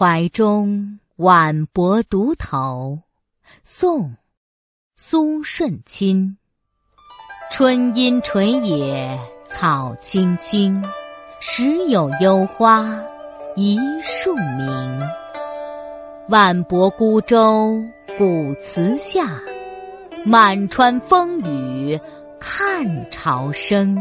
怀中晚泊独头。宋·苏舜钦。春阴垂野草青青，时有幽花一树明。万泊孤舟古祠下，满川风雨看潮生。